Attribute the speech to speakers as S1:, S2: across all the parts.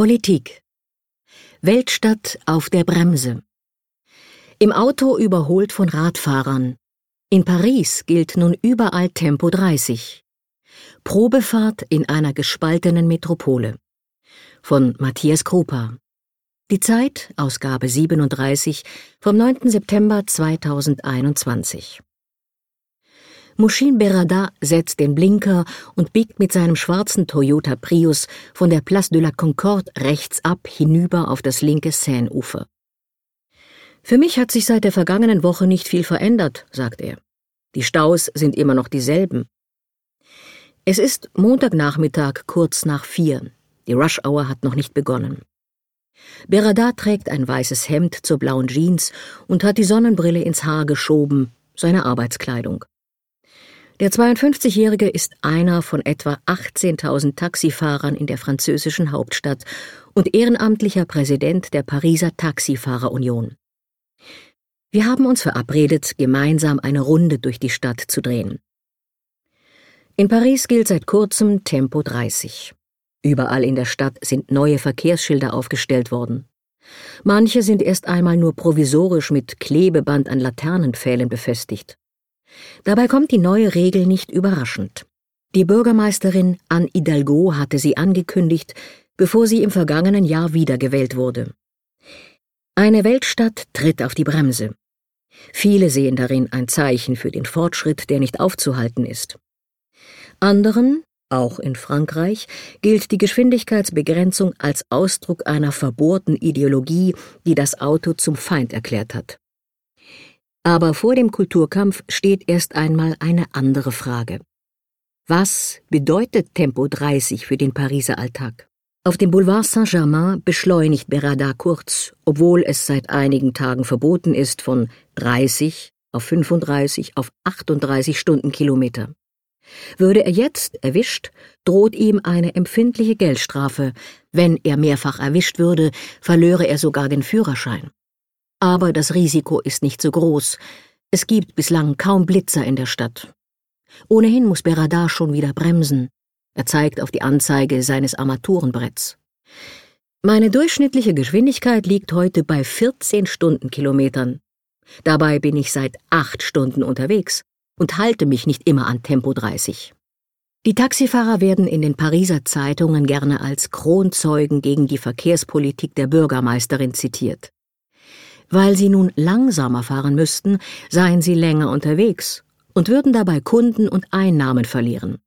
S1: Politik Weltstadt auf der Bremse Im Auto überholt von Radfahrern. In Paris gilt nun überall Tempo 30. Probefahrt in einer gespaltenen Metropole. Von Matthias Krupa. Die Zeit, Ausgabe 37 vom 9. September 2021. Mushin Berada setzt den Blinker und biegt mit seinem schwarzen Toyota Prius von der Place de la Concorde rechts ab hinüber auf das linke Seine-Ufer. Für mich hat sich seit der vergangenen Woche nicht viel verändert, sagt er. Die Staus sind immer noch dieselben. Es ist Montagnachmittag kurz nach vier. Die Rush-Hour hat noch nicht begonnen. Berada trägt ein weißes Hemd zur blauen Jeans und hat die Sonnenbrille ins Haar geschoben, seine Arbeitskleidung. Der 52-Jährige ist einer von etwa 18.000 Taxifahrern in der französischen Hauptstadt und ehrenamtlicher Präsident der Pariser Taxifahrerunion. Wir haben uns verabredet, gemeinsam eine Runde durch die Stadt zu drehen. In Paris gilt seit kurzem Tempo 30. Überall in der Stadt sind neue Verkehrsschilder aufgestellt worden. Manche sind erst einmal nur provisorisch mit Klebeband an Laternenpfählen befestigt. Dabei kommt die neue Regel nicht überraschend. Die Bürgermeisterin Anne Hidalgo hatte sie angekündigt, bevor sie im vergangenen Jahr wiedergewählt wurde. Eine Weltstadt tritt auf die Bremse. Viele sehen darin ein Zeichen für den Fortschritt, der nicht aufzuhalten ist. Anderen, auch in Frankreich, gilt die Geschwindigkeitsbegrenzung als Ausdruck einer verbohrten Ideologie, die das Auto zum Feind erklärt hat. Aber vor dem Kulturkampf steht erst einmal eine andere Frage. Was bedeutet Tempo 30 für den Pariser Alltag? Auf dem Boulevard Saint-Germain beschleunigt Berada kurz, obwohl es seit einigen Tagen verboten ist, von 30 auf 35 auf 38 Stundenkilometer. Würde er jetzt erwischt, droht ihm eine empfindliche Geldstrafe. Wenn er mehrfach erwischt würde, verlöre er sogar den Führerschein. Aber das Risiko ist nicht so groß. Es gibt bislang kaum Blitzer in der Stadt. Ohnehin muss Beradar schon wieder bremsen. Er zeigt auf die Anzeige seines Armaturenbretts. Meine durchschnittliche Geschwindigkeit liegt heute bei 14 Stundenkilometern. Dabei bin ich seit acht Stunden unterwegs und halte mich nicht immer an Tempo 30. Die Taxifahrer werden in den Pariser Zeitungen gerne als Kronzeugen gegen die Verkehrspolitik der Bürgermeisterin zitiert. Weil sie nun langsamer fahren müssten, seien sie länger unterwegs und würden dabei Kunden und Einnahmen verlieren.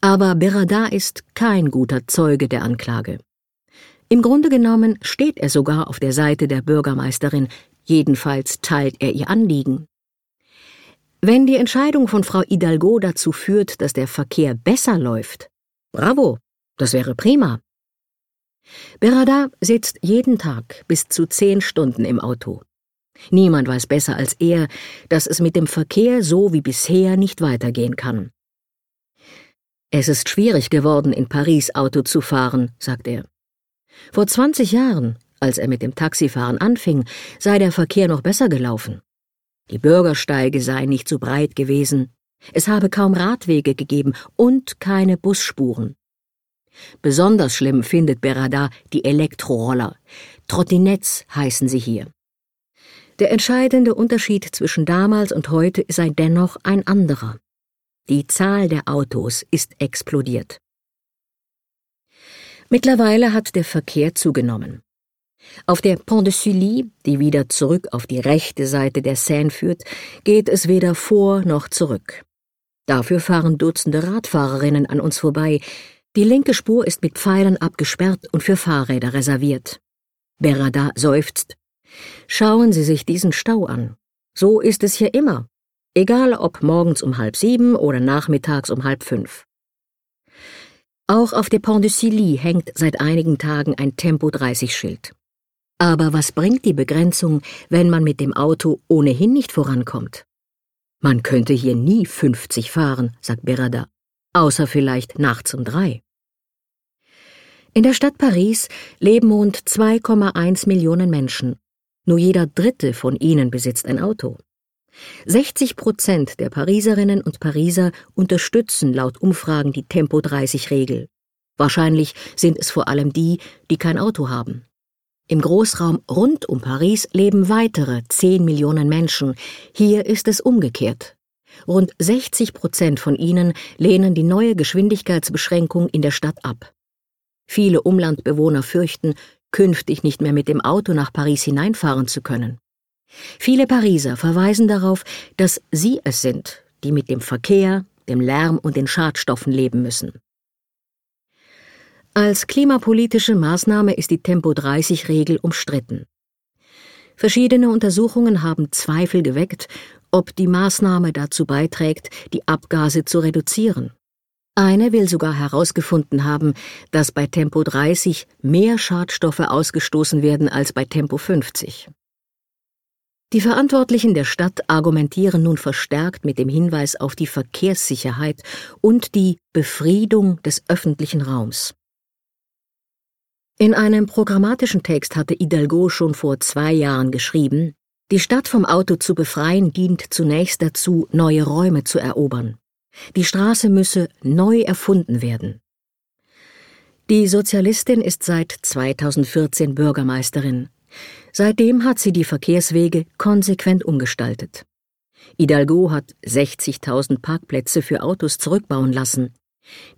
S1: Aber Berada ist kein guter Zeuge der Anklage. Im Grunde genommen steht er sogar auf der Seite der Bürgermeisterin, jedenfalls teilt er ihr Anliegen. Wenn die Entscheidung von Frau Hidalgo dazu führt, dass der Verkehr besser läuft, bravo, das wäre prima. Berada sitzt jeden Tag bis zu zehn Stunden im Auto. Niemand weiß besser als er, dass es mit dem Verkehr so wie bisher nicht weitergehen kann. Es ist schwierig geworden, in Paris Auto zu fahren, sagt er. Vor 20 Jahren, als er mit dem Taxifahren anfing, sei der Verkehr noch besser gelaufen. Die Bürgersteige seien nicht so breit gewesen, es habe kaum Radwege gegeben und keine Busspuren. Besonders schlimm findet Berada die Elektroroller. Trottinettes heißen sie hier. Der entscheidende Unterschied zwischen damals und heute sei dennoch ein anderer. Die Zahl der Autos ist explodiert. Mittlerweile hat der Verkehr zugenommen. Auf der Pont de Sully, die wieder zurück auf die rechte Seite der Seine führt, geht es weder vor noch zurück. Dafür fahren Dutzende Radfahrerinnen an uns vorbei, die linke Spur ist mit Pfeilern abgesperrt und für Fahrräder reserviert. Berada seufzt. Schauen Sie sich diesen Stau an. So ist es hier immer. Egal ob morgens um halb sieben oder nachmittags um halb fünf. Auch auf der Pont de Silly hängt seit einigen Tagen ein Tempo-30-Schild. Aber was bringt die Begrenzung, wenn man mit dem Auto ohnehin nicht vorankommt? Man könnte hier nie 50 fahren, sagt Berada, außer vielleicht nachts um drei. In der Stadt Paris leben rund 2,1 Millionen Menschen. Nur jeder Dritte von ihnen besitzt ein Auto. 60 Prozent der Pariserinnen und Pariser unterstützen laut Umfragen die Tempo-30-Regel. Wahrscheinlich sind es vor allem die, die kein Auto haben. Im Großraum rund um Paris leben weitere 10 Millionen Menschen. Hier ist es umgekehrt. Rund 60 Prozent von ihnen lehnen die neue Geschwindigkeitsbeschränkung in der Stadt ab. Viele Umlandbewohner fürchten, künftig nicht mehr mit dem Auto nach Paris hineinfahren zu können. Viele Pariser verweisen darauf, dass sie es sind, die mit dem Verkehr, dem Lärm und den Schadstoffen leben müssen. Als klimapolitische Maßnahme ist die Tempo-30-Regel umstritten. Verschiedene Untersuchungen haben Zweifel geweckt, ob die Maßnahme dazu beiträgt, die Abgase zu reduzieren. Eine will sogar herausgefunden haben, dass bei Tempo 30 mehr Schadstoffe ausgestoßen werden als bei Tempo 50. Die Verantwortlichen der Stadt argumentieren nun verstärkt mit dem Hinweis auf die Verkehrssicherheit und die Befriedung des öffentlichen Raums. In einem programmatischen Text hatte Hidalgo schon vor zwei Jahren geschrieben, die Stadt vom Auto zu befreien dient zunächst dazu, neue Räume zu erobern. Die Straße müsse neu erfunden werden. Die Sozialistin ist seit 2014 Bürgermeisterin. Seitdem hat sie die Verkehrswege konsequent umgestaltet. Hidalgo hat 60.000 Parkplätze für Autos zurückbauen lassen,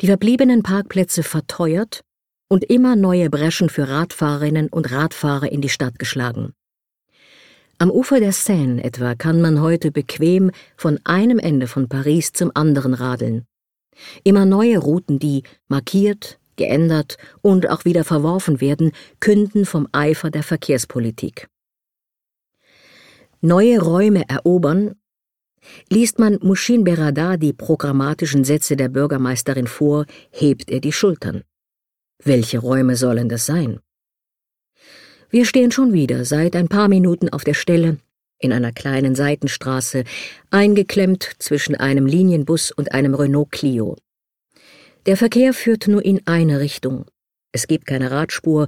S1: die verbliebenen Parkplätze verteuert und immer neue Breschen für Radfahrerinnen und Radfahrer in die Stadt geschlagen. Am Ufer der Seine etwa kann man heute bequem von einem Ende von Paris zum anderen radeln. Immer neue Routen, die markiert, geändert und auch wieder verworfen werden, künden vom Eifer der Verkehrspolitik. Neue Räume erobern Liest man Mushin Berada die programmatischen Sätze der Bürgermeisterin vor, hebt er die Schultern. Welche Räume sollen das sein? Wir stehen schon wieder seit ein paar Minuten auf der Stelle, in einer kleinen Seitenstraße, eingeklemmt zwischen einem Linienbus und einem Renault Clio. Der Verkehr führt nur in eine Richtung. Es gibt keine Radspur,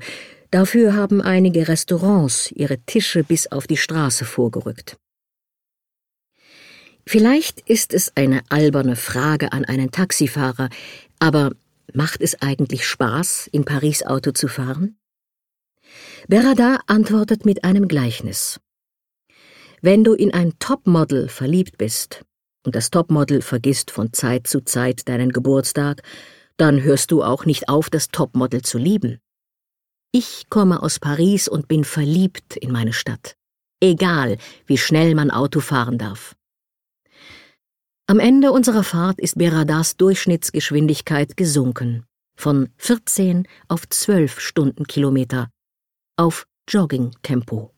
S1: dafür haben einige Restaurants ihre Tische bis auf die Straße vorgerückt. Vielleicht ist es eine alberne Frage an einen Taxifahrer, aber macht es eigentlich Spaß, in Paris Auto zu fahren? Berada antwortet mit einem Gleichnis. Wenn du in ein Topmodel verliebt bist, und das Topmodel vergisst von Zeit zu Zeit deinen Geburtstag, dann hörst du auch nicht auf, das Topmodel zu lieben. Ich komme aus Paris und bin verliebt in meine Stadt. Egal, wie schnell man Auto fahren darf. Am Ende unserer Fahrt ist Beradas Durchschnittsgeschwindigkeit gesunken. Von 14 auf 12 Stundenkilometer. Auf Joggingtempo.